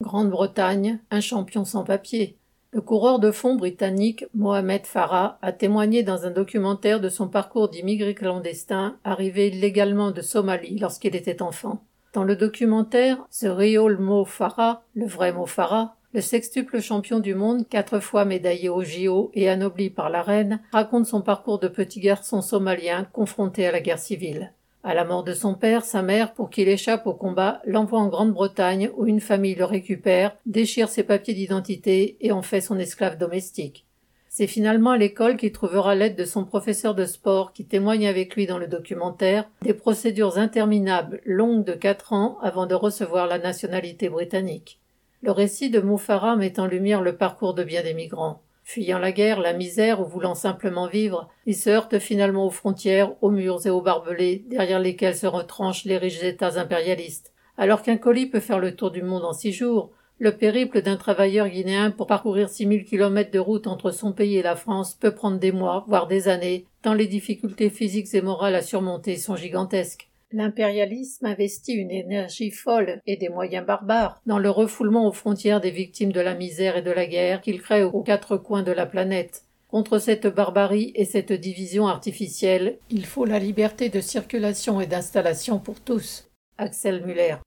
Grande-Bretagne, un champion sans papier. Le coureur de fond britannique Mohamed Farah a témoigné dans un documentaire de son parcours d'immigré clandestin arrivé illégalement de Somalie lorsqu'il était enfant. Dans le documentaire The Real Mo Farah, le vrai Mo Farah, le sextuple champion du monde, quatre fois médaillé au JO et anobli par la reine, raconte son parcours de petit garçon somalien confronté à la guerre civile. À la mort de son père, sa mère, pour qu'il échappe au combat, l'envoie en Grande-Bretagne où une famille le récupère, déchire ses papiers d'identité et en fait son esclave domestique. C'est finalement à l'école qu'il trouvera l'aide de son professeur de sport qui témoigne avec lui dans le documentaire des procédures interminables longues de quatre ans avant de recevoir la nationalité britannique. Le récit de Moufara met en lumière le parcours de bien des migrants. Fuyant la guerre, la misère ou voulant simplement vivre, ils se heurtent finalement aux frontières, aux murs et aux barbelés, derrière lesquels se retranchent les riches États impérialistes. Alors qu'un colis peut faire le tour du monde en six jours, le périple d'un travailleur guinéen pour parcourir six mille kilomètres de route entre son pays et la France peut prendre des mois, voire des années, tant les difficultés physiques et morales à surmonter sont gigantesques. L'impérialisme investit une énergie folle et des moyens barbares dans le refoulement aux frontières des victimes de la misère et de la guerre qu'il crée aux quatre coins de la planète. Contre cette barbarie et cette division artificielle, il faut la liberté de circulation et d'installation pour tous. Axel Muller.